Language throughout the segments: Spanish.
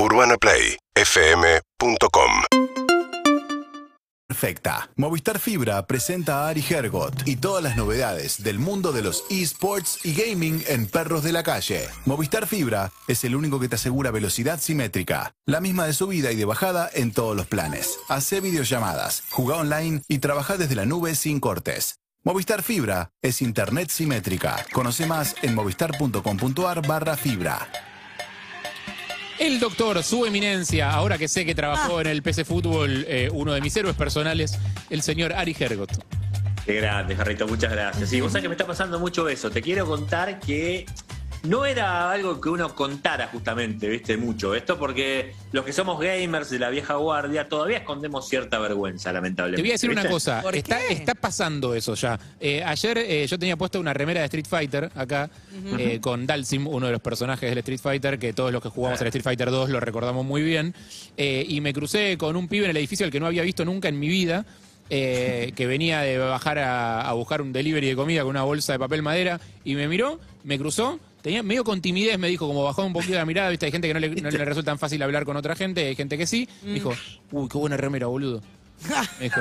UrbanaPlayFM.com Perfecta. Movistar Fibra presenta a Ari Hergot y todas las novedades del mundo de los esports y gaming en perros de la calle. Movistar Fibra es el único que te asegura velocidad simétrica, la misma de subida y de bajada en todos los planes. Hace videollamadas, juega online y trabaja desde la nube sin cortes. Movistar Fibra es internet simétrica. Conoce más en movistar.com.ar barra fibra. El doctor, su eminencia, ahora que sé que trabajó en el PC Fútbol, eh, uno de mis héroes personales, el señor Ari Hergot. Qué grande, Jarrito, muchas gracias. Sí, vos sabés que me está pasando mucho eso. Te quiero contar que no era algo que uno contara justamente, viste, mucho esto, porque los que somos gamers de la vieja guardia todavía escondemos cierta vergüenza, lamentablemente. Te voy a decir una cosa, ¿Por está, qué? está pasando eso ya. Eh, ayer eh, yo tenía puesta una remera de Street Fighter acá, eh, con Dalsim, uno de los personajes del Street Fighter, que todos los que jugamos al Street Fighter 2 lo recordamos muy bien, eh, y me crucé con un pibe en el edificio al que no había visto nunca en mi vida. eh, que venía de bajar a, a buscar un delivery de comida con una bolsa de papel madera y me miró, me cruzó, tenía medio con timidez, me dijo, como bajó un poquito la mirada, viste, hay gente que no le, no le resulta tan fácil hablar con otra gente, hay gente que sí, me dijo, uy, qué buena remera, boludo. Me dijo,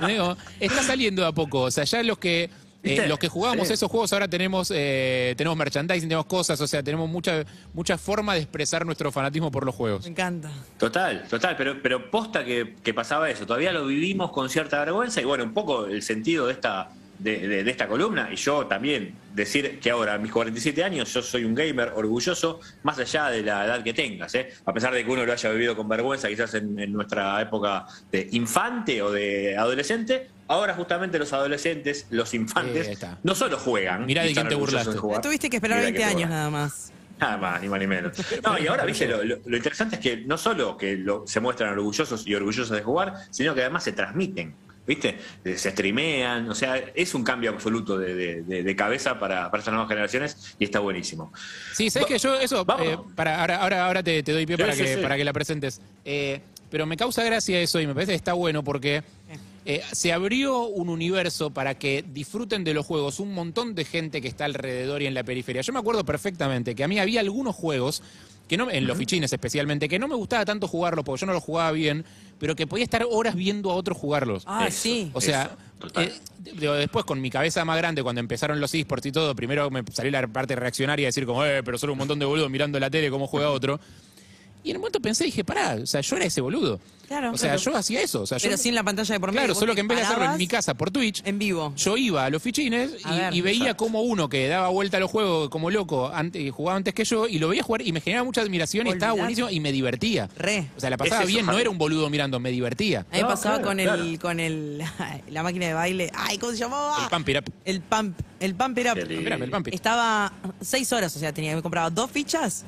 me dijo, está saliendo de a poco. O sea, ya los que eh, los que jugábamos Sí. esos juegos ahora tenemos eh, tenemos merchandising, tenemos cosas, o sea, tenemos mucha mucha forma de expresar nuestro fanatismo por los juegos. Me encanta. Total, total, pero, pero posta que, que pasaba eso. Todavía lo vivimos con cierta vergüenza y bueno, un poco el sentido de esta, de, de- de esta columna y yo también decir que ahora a mis 47 años yo soy un gamer orgulloso más allá de la edad que tengas, ¿eh? a pesar de que uno lo haya vivido con vergüenza quizás en, en nuestra época de infante o de adolescente. Ahora justamente los adolescentes, los Eh, infantes, está. no solo juegan. Mirá y de quién están te orgullosos burlaste. de jugar, Tuviste que esperar mirá 20 que años nada más. Nada más, ni más ni menos. No, y ahora, viste, lo, lo- lo interesante es que no solo que lo- se muestran orgullosos y orgullosos de jugar, sino que además se transmiten, ¿viste? Eh, Se streamean, o sea, es un cambio absoluto de, de- de- de cabeza para, para estas nuevas generaciones y está buenísimo. Sí, sabes que yo eso eh, para ahora ahora ahora te, te doy pie para sí, que sí. para que la presentes. Eh, pero me causa gracia eso y me parece que está bueno porque eh, se abrió un universo para que disfruten de los juegos un montón de gente que está alrededor y en la periferia. Yo me acuerdo perfectamente que a mí había algunos juegos que no, en los fichines especialmente, que no me gustaba tanto jugarlos porque yo no los jugaba bien, pero que podía estar horas viendo a otros jugarlos. Ah, Eso. sí. O sea, eh, digo, después con mi cabeza más grande, cuando empezaron los esports y todo, primero me salió la parte reaccionaria y decir como, eh, pero solo un montón de boludos mirando la tele cómo juega otro. Y en un momento pensé, dije, pará, o sea, yo era ese boludo. Claro, o sea, claro. yo hacía eso. O sea, Pero yo, sin la pantalla de por medio. claro, solo que en vez de hacerlo en mi casa por Twitch, En vivo. yo iba a los fichines A y, ver, y veía como uno que daba vuelta a los juegos como loco antes, y jugaba antes que yo y lo veía jugar y me generaba mucha admiración y estaba buenísimo y me divertía. Re. O sea, la pasaba Es eso, bien, no era un boludo mirando, me divertía. A mí me No, pasaba claro, con claro. el con el la máquina de baile. Ay, ¿cómo se llamaba? El pump it up. El pump, el pump it up. Qué lindo. Espérame, el pump it. Estaba seis horas, o sea, tenía me compraba dos fichas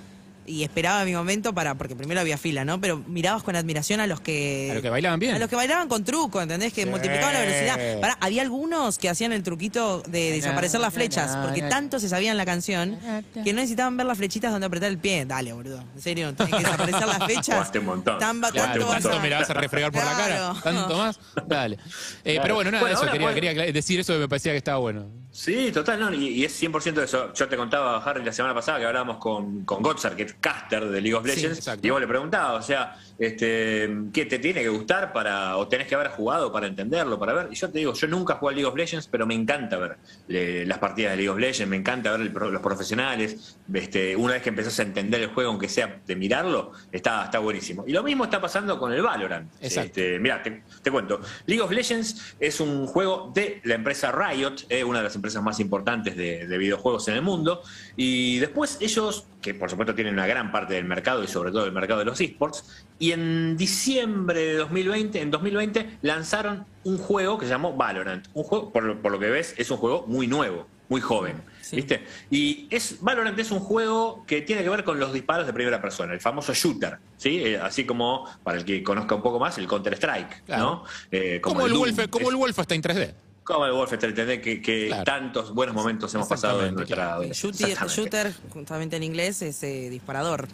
y esperaba mi momento para, porque primero había fila, ¿no? Pero mirabas con admiración a los que. A los que bailaban bien. A los que bailaban con truco, ¿entendés? Que Sí. multiplicaban la velocidad. Pará, había algunos que hacían el truquito de desaparecer las flechas, porque tanto se sabían la canción que no necesitaban ver las flechitas donde apretar el pie. Dale, boludo. En serio, tenés que desaparecer las flechas. Tan Claro, tanto a- me la vas a refregar por la cara. Tanto más. Dale. Eh, Claro. Pero bueno, nada, Bueno, eso quería, bueno. quería decir eso que me parecía que estaba bueno. Sí, total, no, y, y es 100% de eso. Yo te contaba, Harry, la semana pasada que hablábamos con, con Gotzar, que es caster de League of Legends, y vos le preguntaba, o sea, este, ¿qué te tiene que gustar para, o tenés que haber jugado para entenderlo, para ver? Y yo te digo, yo nunca jugué a League of Legends, pero me encanta ver eh, las partidas de League of Legends, me encanta ver el los profesionales. Este, una vez que empezás a entender el juego, aunque sea de mirarlo, está, está buenísimo. Y lo mismo está pasando con el Valorant. Este, Mira, te, te cuento. League of Legends es un juego de la empresa Riot, eh, una de las empresas más importantes de, de videojuegos en el mundo. Y después ellos, que por supuesto tienen una gran parte del mercado y sobre todo el mercado de los esports, y en diciembre de 2020, en 2020 lanzaron un juego que se llamó Valorant. Un juego, por, lo- por lo que ves, es un juego muy nuevo, muy joven. Sí. ¿Viste? Y es, Valorant es un juego que tiene que ver con los disparos de primera persona, el famoso shooter, ¿sí? Eh, así como, para el que conozca un poco más, el Counter-Strike, Claro. ¿no? Eh, Como, el. Wolf, como Es- el Wolfenstein 3D. como el Wolfenstein 3D, que, que Claro. tantos buenos momentos hemos pasado en nuestra claro. Shooter, shooter, justamente en inglés, es eh, disparador.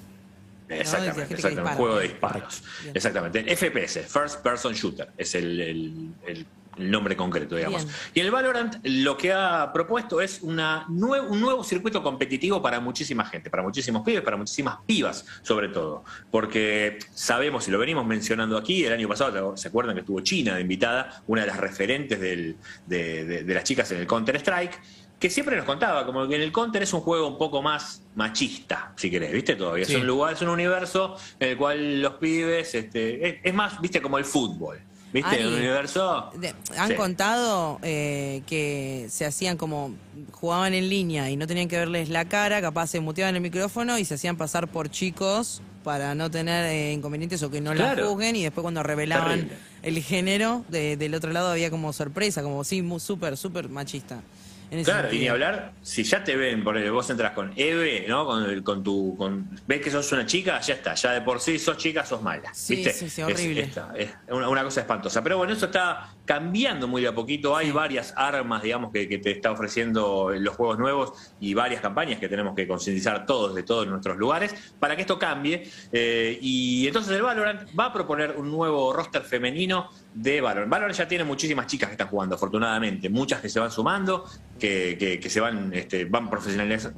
Exactamente, dispara. juego de disparos. Bien. Exactamente. FPS, First Person Shooter, es el, el- el el nombre concreto, digamos. Bien. Y el Valorant lo que ha propuesto es una nue- un nuevo circuito competitivo para muchísima gente, para muchísimos pibes, para muchísimas pibas, sobre todo. Porque sabemos, y lo venimos mencionando aquí, el año pasado, ¿se acuerdan que estuvo China de invitada, una de las referentes del- de, de- de las chicas en el Counter-Strike? Que siempre nos contaba, como que en el Counter es un juego un poco más machista, si querés, ¿viste? Todavía Sí. es un lugar, es un universo en el cual los pibes, este, es, es más, ¿viste? Como el fútbol. ¿Viste? Ari, un universo. De- han Sí. contado eh, que se hacían como jugaban en línea y no tenían que verles la cara, capaz se muteaban el micrófono y se hacían pasar por chicos para no tener eh, inconvenientes o que no la Claro. juzguen y después cuando revelaban Terrible. el género de- del otro lado había como sorpresa, como sí, súper, súper machista. En ese Claro, y ni sentido. hablar, si ya te ven, por ejemplo, vos entras con Eve, ¿no? Con, con tu, con, ves que sos una chica, ya está, ya de por sí sos chica, sos mala. Sí, ¿viste? sí, sí, Es- horrible. esta, es una, una cosa espantosa. Pero bueno, eso está cambiando muy de a poquito. Hay varias armas, digamos, que, que te está ofreciendo los juegos nuevos y varias campañas que tenemos que concientizar todos de todos nuestros lugares para que esto cambie. Eh, y entonces el Valorant va a proponer un nuevo roster femenino de Valorant. Valorant ya tiene muchísimas chicas que están jugando, afortunadamente. Muchas que se van sumando, que, que- que se van, este, van profesionaliz-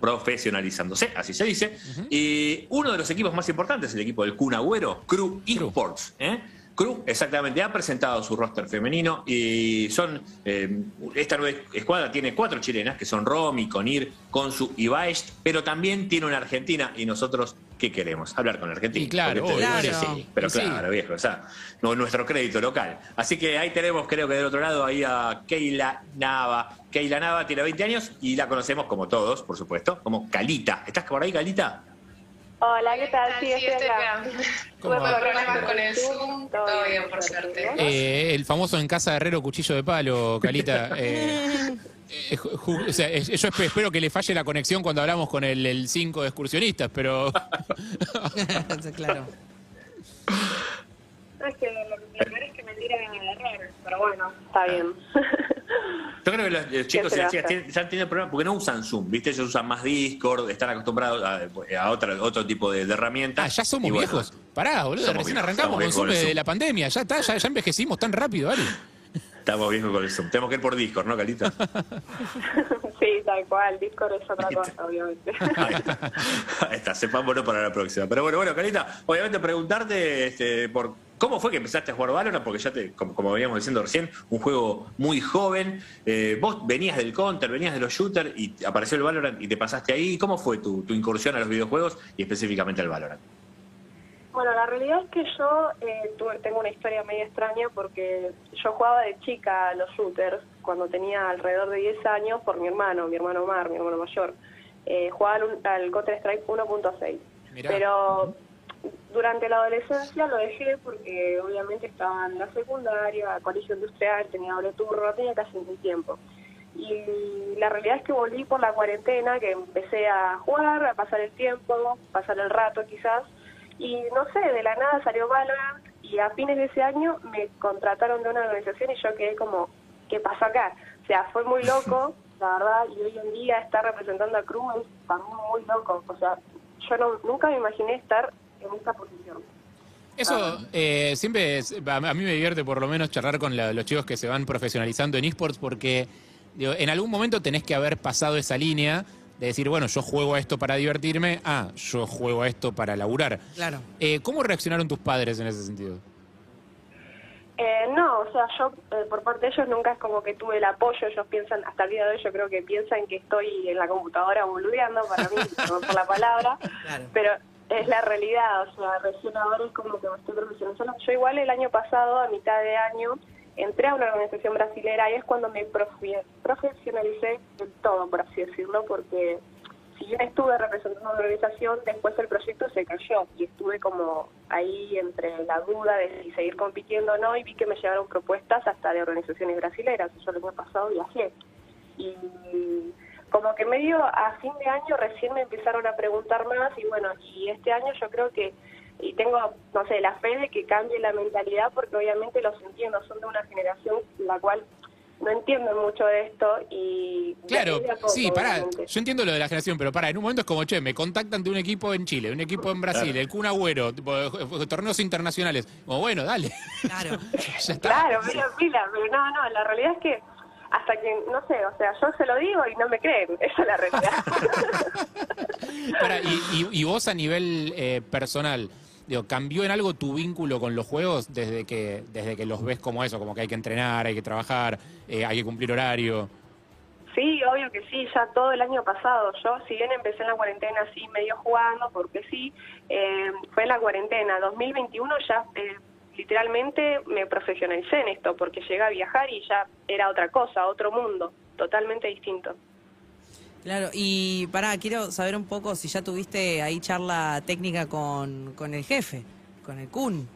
profesionalizándose, así se dice. Y uno de los equipos más importantes, el equipo del Kun Agüero, Crew Esports. ¿eh? Crew, exactamente, ha presentado su roster femenino y son. eh, esta nueva escuadra tiene cuatro chilenas, que son Romy, Conir, Consu y Baest, pero también tiene una argentina y nosotros, ¿qué queremos? Hablar con Argentina. Y claro, obvio. Claro. sí, pero Y sí. claro, viejo, o sea, no, nuestro crédito local. Así que ahí tenemos, creo que del otro lado, ahí a Keila Nava. Keila Nava tiene 20 años y la conocemos como todos, por supuesto, como Calita. ¿Estás por ahí, Calita? Hola, ¿qué tal? Sí, Sí, estoy acá. ¿Cómo Tuve? Problemas con el Zoom, todo bien, por suerte. Eh, el famoso en casa de Herrero cuchillo de palo, Calita. eh, eh, o sea, eh, yo espe- espero que le falle la conexión cuando hablamos con el 5 de excursionistas, pero claro. No, es que lo, peor es que me tiran a error, pero bueno, está bien. Yo creo que los, los chicos y las chicas tienen, están teniendo problemas porque no usan Zoom, ¿viste? Ellos usan más Discord, están acostumbrados a, a otra- otro tipo de, de herramientas. ah, ya somos bueno, viejos. Pará, boludo, Somos recién viejos, arrancamos con Zoom el de la pandemia, ya está, ya, ya envejecimos tan rápido, Ari. Estamos viejos con el Zoom. Tenemos que ir por Discord, ¿no, Calita? sí, tal cual. Discord es otra cosa, obviamente. Ahí está. Ahí está, sepámoslo para la próxima. Pero bueno, bueno, Carita, obviamente preguntarte este, por cómo fue que empezaste a jugar Valorant, porque ya te, como, como veníamos diciendo recién, un juego muy joven. Eh, vos venías del Counter, venías de los shooters y apareció el Valorant y te pasaste ahí. ¿Cómo fue tu, tu incursión a los videojuegos y específicamente al Valorant? Bueno, la realidad es que yo eh, tuve- tengo una historia medio extraña porque yo jugaba de chica a los shooters cuando tenía alrededor de 10 años por mi hermano, mi hermano Omar, mi hermano mayor. Eh, jugaba al, al Counter-Strike 1.6. Mirá. Pero durante la adolescencia lo dejé porque obviamente estaba en la secundaria, colegio industrial, tenía doble turno, no tenía casi ningún tiempo. Y la realidad es que volví por la cuarentena, que empecé a jugar, a pasar el tiempo, pasar el rato quizás. Y no sé, de la nada salió Valorant y a fines de ese año me contrataron de una organización y yo quedé como, ¿qué pasó acá? O sea, fue muy loco, la verdad, y hoy en día estar representando a Cruz es también muy loco. O sea, yo no, nunca me imaginé estar en esta posición. Eso eh, siempre, es- a a mí me divierte por lo menos charlar con la- los chicos que se van profesionalizando en esports porque digo, en algún momento tenés que haber pasado esa línea de decir, bueno, yo juego a esto para divertirme, ah, yo juego a esto para laburar. Claro. Eh, ¿Cómo reaccionaron tus padres en ese sentido? Eh, no, o sea, yo eh, por parte de ellos nunca es como que tuve el apoyo, ellos piensan, hasta el día de hoy yo creo que piensan que estoy en la computadora boludeando, para mí, por la palabra, Claro. pero es la realidad, o sea, recién ahora es como que me estoy profesionalizando. Yo igual el año pasado, a mitad de año, entré a una organización brasilera y es cuando me profe- profesionalicé del todo, por así decirlo, porque si bien estuve representando una organización, después el proyecto se cayó y estuve como ahí entre la duda de si seguir compitiendo o no y vi que me llegaron propuestas hasta de organizaciones brasileras. Yo el año pasado viajé y como que medio a fin de año recién me empezaron a preguntar más y bueno, y este año yo creo que y tengo, no sé, la fe de que cambie la mentalidad porque obviamente los entiendo, son de una generación la cual no entienden mucho de esto y... Claro, poco, sí, pará, obviamente. yo entiendo lo de la generación, pero pará, en un momento es como, che, me contactan de un equipo en Chile, un equipo en Brasil, Claro. el Kun Agüero, tipo, eh, torneos internacionales. Como, bueno, dale. Claro. ya está. Claro, pila, pila, pero no, no, la realidad es que hasta que, no sé, o sea, yo se lo digo y no me creen, esa es la realidad. Pará, y, y- y vos a nivel eh, personal, digo, ¿cambió en algo tu vínculo con los juegos desde que, desde que los ves como eso, como que hay que entrenar, hay que trabajar, eh, hay que cumplir horario? Sí, obvio que sí, ya todo el año pasado. Yo, si bien empecé en la cuarentena así, medio jugando, porque sí, eh, fue en la cuarentena. 2021 ya eh, literalmente me profesionalicé en esto, porque llegué a viajar y ya era otra cosa, otro mundo, totalmente distinto. Claro, y pará, quiero saber un poco si ya tuviste ahí charla técnica con, con el jefe, con el Kun.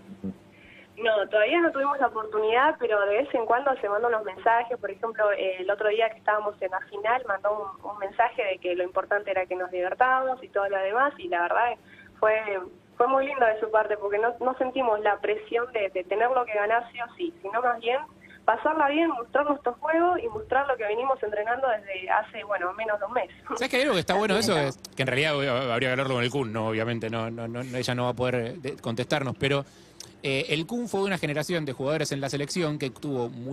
No, todavía no tuvimos la oportunidad, pero de vez en cuando se mandan unos mensajes. Por ejemplo, el otro día que estábamos en la final, mandó un, un mensaje de que lo importante era que nos divertamos y todo lo demás. Y la verdad fue fue muy lindo de su parte, porque no, no sentimos la presión de, de tenerlo que ganar sí o sí, sino más bien pasarla bien, mostrar nuestro juego y mostrar lo que venimos entrenando desde hace, bueno, menos de un mes. ¿Sabes que hay algo que está bueno eso? Es que en realidad habría que hablarlo con el Kun, no, obviamente, no, no, no, ella no va a poder eh, contestarnos, pero eh, el Kun fue de una generación de jugadores en la selección que tuvo muchísima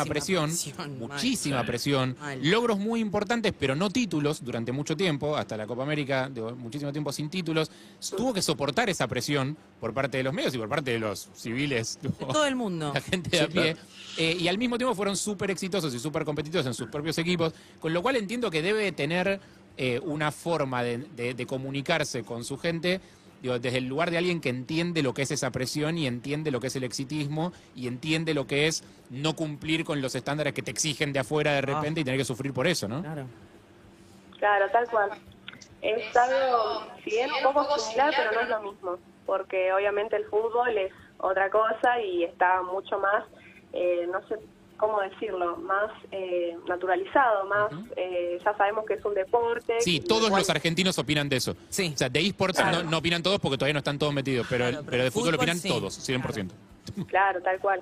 Muchísima presión, presión, mal. muchísima presión, Mal. logros muy importantes, pero no títulos durante mucho tiempo, hasta la Copa América, de muchísimo tiempo sin títulos. Tuvo que soportar esa presión por parte de los medios y por parte de los civiles. De todo el mundo. la gente de a pie. Eh, y al mismo tiempo fueron súper exitosos y súper competitivos en sus propios equipos, con lo cual entiendo que debe tener eh, una forma de, de- de comunicarse con su gente. Digo, desde el lugar de alguien que entiende lo que es esa presión y entiende lo que es el exitismo y entiende lo que es no cumplir con los estándares que te exigen de afuera de repente y tener que sufrir por eso, ¿no? Claro. Claro, tal cual. Es algo, si bien un poco similar, pero no es lo mismo, porque obviamente el fútbol es otra cosa y está mucho más, eh, no sé cómo decirlo, más eh, naturalizado, más, eh, ya sabemos que es un deporte. Sí, todos igual- los argentinos opinan de eso. Sí. O sea, de esports Claro. no, no opinan todos porque todavía no están todos metidos, pero, Claro, pero, pero de fútbol, fútbol opinan sí. todos, 100%. Claro, tal cual.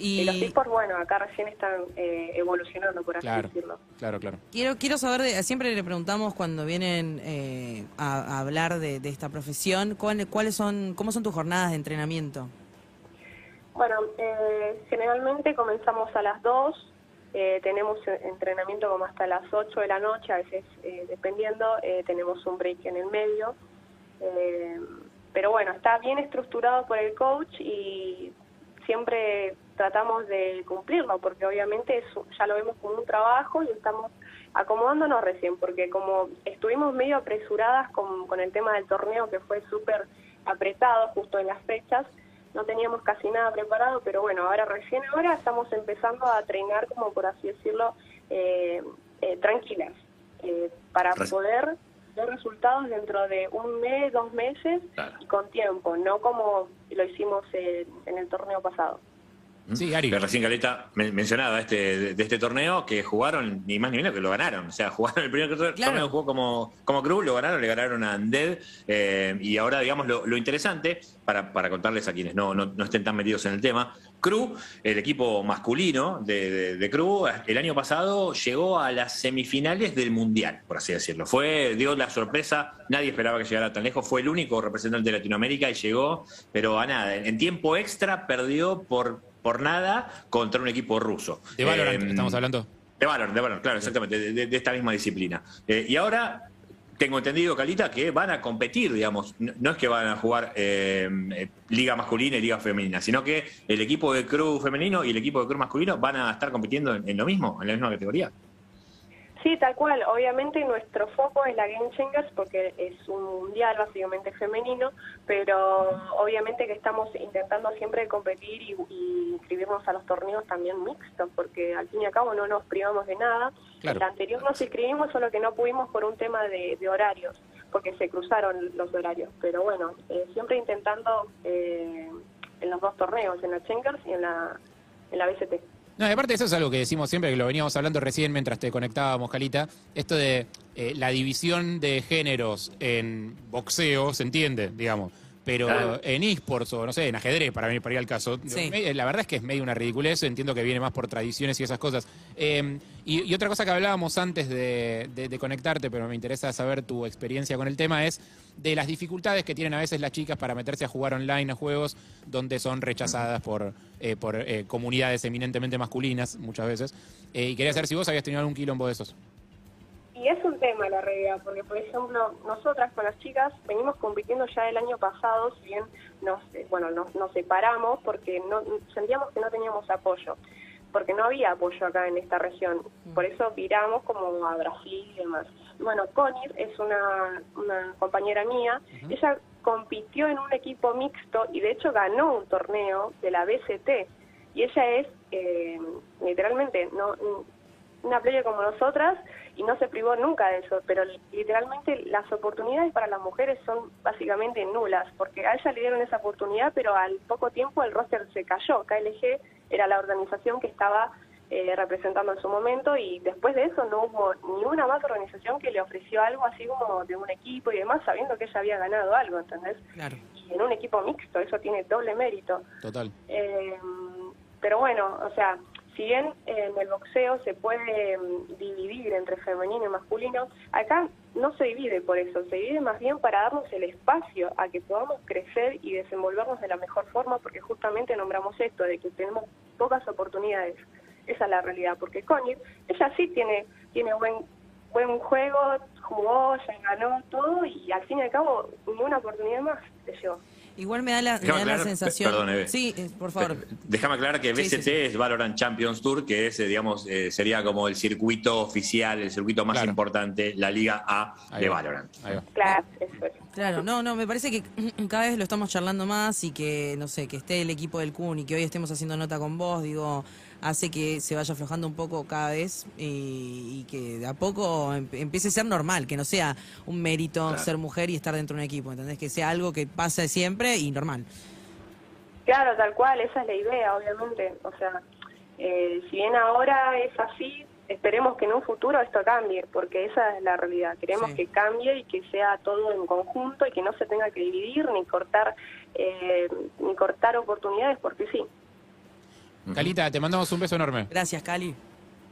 Y, los Y esports, bueno, acá recién están eh, evolucionando, por así Claro, decirlo. claro, claro. quiero, quiero saber, de- siempre le preguntamos cuando vienen eh, a, a hablar de, de esta profesión, ¿cuál- ¿cuáles son, cómo son tus jornadas de entrenamiento? Bueno, eh, generalmente comenzamos a las 2, eh, tenemos entrenamiento como hasta las 8 de la noche, a veces eh, dependiendo, eh, tenemos un break en el medio. Eh, pero bueno, está bien estructurado por el coach y siempre tratamos de cumplirlo, porque obviamente es- ya lo vemos como un trabajo y estamos acomodándonos recién, porque como estuvimos medio apresuradas con, con el tema del torneo que fue súper apretado justo en las fechas, no teníamos casi nada preparado, pero bueno, ahora recién ahora estamos empezando a treinar, como por así decirlo, eh, eh, tranquilas, eh, para poder ver resultados dentro de un mes, dos meses Claro. y con tiempo, no como lo hicimos en, en el torneo pasado. Sí, Ari. Que recién Caleta men- mencionaba este, de, este torneo que jugaron ni más ni menos que lo ganaron. O sea, jugaron el primer Claro. torneo, jugó como, como Cruz, lo ganaron, le ganaron a Undead. eh, y ahora, digamos, lo, lo interesante, para, para contarles a quienes no, no, no estén tan metidos en el tema, Cruz, el equipo masculino de, de, de Cruz, el año pasado llegó a las semifinales del Mundial, por así decirlo. Fue, dio la sorpresa, nadie esperaba que llegara tan lejos, fue el único representante de Latinoamérica y llegó, pero a nada. En tiempo extra perdió por, por nada contra un equipo ruso. De Valorant Eh, estamos hablando. de Valorant, de Valorant, claro, exactamente, de, de- de esta misma disciplina. Eh, y ahora tengo entendido, Calita, que van a competir, digamos. No, no es que van a jugar eh, eh, liga masculina y liga femenina, sino que el equipo de Cruz femenino y el equipo de Cruz masculino van a estar compitiendo en, en lo mismo, en la misma categoría. Sí, tal cual. Obviamente nuestro foco es la Game Changers porque es un mundial básicamente femenino, pero obviamente que estamos intentando siempre competir y, y inscribirnos a los torneos también mixtos, porque al fin y al cabo no nos privamos de nada. Claro. El anterior nos inscribimos, solo que no pudimos por un tema de, de horarios, porque se cruzaron los horarios. Pero bueno, eh, siempre intentando eh, en los dos torneos, en la Changers y en la, en la BCT. No, aparte eso es algo que decimos siempre, que lo veníamos hablando recién mientras te conectábamos, Calita, esto de eh, la división de géneros en boxeo, se entiende, digamos, Pero Claro. en esports o no sé, en ajedrez, para mí, para ir al caso, Sí. la verdad es que es medio una ridiculez, entiendo que viene más por tradiciones y esas cosas. Eh, y, y otra cosa que hablábamos antes de, de- de conectarte, pero me interesa saber tu experiencia con el tema, es de las dificultades que tienen a veces las chicas para meterse a jugar online a juegos donde son rechazadas por, eh, por eh, comunidades eminentemente masculinas muchas veces. Eh, y quería saber si vos habías tenido algún quilombo de esos. Y es un tema la realidad, porque por ejemplo, nosotras con las chicas venimos compitiendo ya el año pasado, si bien nos, eh, bueno, nos, nos separamos porque no sentíamos que no teníamos apoyo, porque no había apoyo acá en esta región. Por eso viramos como a Brasil y demás. Bueno, Connie es una, una compañera mía, ella compitió en un equipo mixto y de hecho ganó un torneo de la BCT. Y ella es, eh, literalmente, no una player como nosotras y no se privó nunca de eso, pero literalmente las oportunidades para las mujeres son básicamente nulas, porque a ella le dieron esa oportunidad, pero al poco tiempo el roster se cayó. KLG era la organización que estaba eh, representando en su momento y después de eso no hubo ni una más organización que le ofreció algo así como de un equipo y demás, sabiendo que ella había ganado algo, ¿entendés? Claro. Y en un equipo mixto, eso tiene doble mérito. Total. Eh, pero bueno, o sea, si bien en el boxeo se puede mm, dividir entre femenino y masculino, acá no se divide por eso, se divide más bien para darnos el espacio a que podamos crecer y desenvolvernos de la mejor forma, porque justamente nombramos esto, de que tenemos pocas oportunidades. Esa es la realidad, porque Connie, ella sí tiene, tiene buen buen juego, jugó, ya ganó todo y al fin y al cabo ninguna oportunidad más le llevó. Igual me da la, me da la aclarar- sensación. perdón, Eve. Sí, eh, por favor. Déjame aclarar que BCT sí, sí. es Valorant Champions Tour, que es, eh, digamos, eh, sería como el circuito oficial, el circuito más Claro. importante, la Liga A Ahí de va. Valorant. Ahí va. Claro, eso es. Claro, no, no, me parece que cada vez lo estamos charlando más y que, no sé, que esté el equipo del CUN y que hoy estemos haciendo nota con vos, digo, hace que se vaya aflojando un poco cada vez y, y que de a poco em- empiece a ser normal, que no sea un mérito Claro. ser mujer y estar dentro de un equipo, ¿entendés? Que sea algo que pase siempre y normal. Claro, tal cual, esa es la idea, obviamente. O sea, eh, si bien ahora es así, esperemos que en un futuro esto cambie, porque esa es la realidad. Queremos Sí. que cambie y que sea todo en conjunto y que no se tenga que dividir ni cortar eh, ni cortar oportunidades, porque sí. Calita, te mandamos un beso enorme. Gracias, Cali.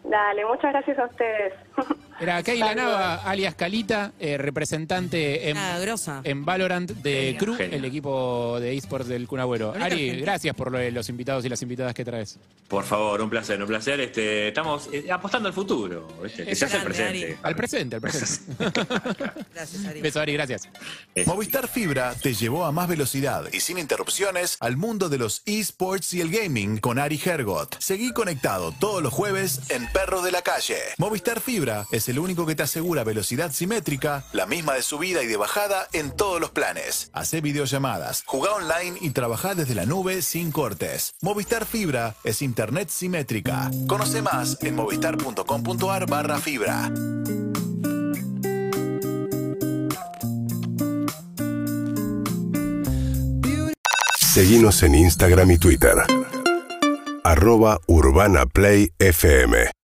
Dale, muchas gracias a ustedes. Era Keila Nava, alias Calita, eh, representante en, Ah, grosa. en Valorant de Genia. Crew, Genia. el equipo de esports del Kun Agüero. Bonita Ari, gente. gracias por lo los invitados y las invitadas que traes. Por favor, un placer, un placer. Este, estamos eh, apostando al futuro, ¿viste? que Es se hace el grande, presente. Ari. Al presente, al presente. Gracias, Ari. Beso, Ari, gracias. Es- Movistar Fibra te llevó a más velocidad y sin interrupciones al mundo de los esports y el gaming con Ari Hergot. Seguí conectado todos los jueves en Perros de la Calle. Movistar Fibra es el único que te asegura velocidad simétrica, la misma de subida y de bajada en todos los planes. Hacé videollamadas, jugá online y trabajá desde la nube sin cortes. Movistar Fibra es internet simétrica. Conoce más en movistar.com.ar barra fibra. Seguimos en Instagram y Twitter. Arroba FM.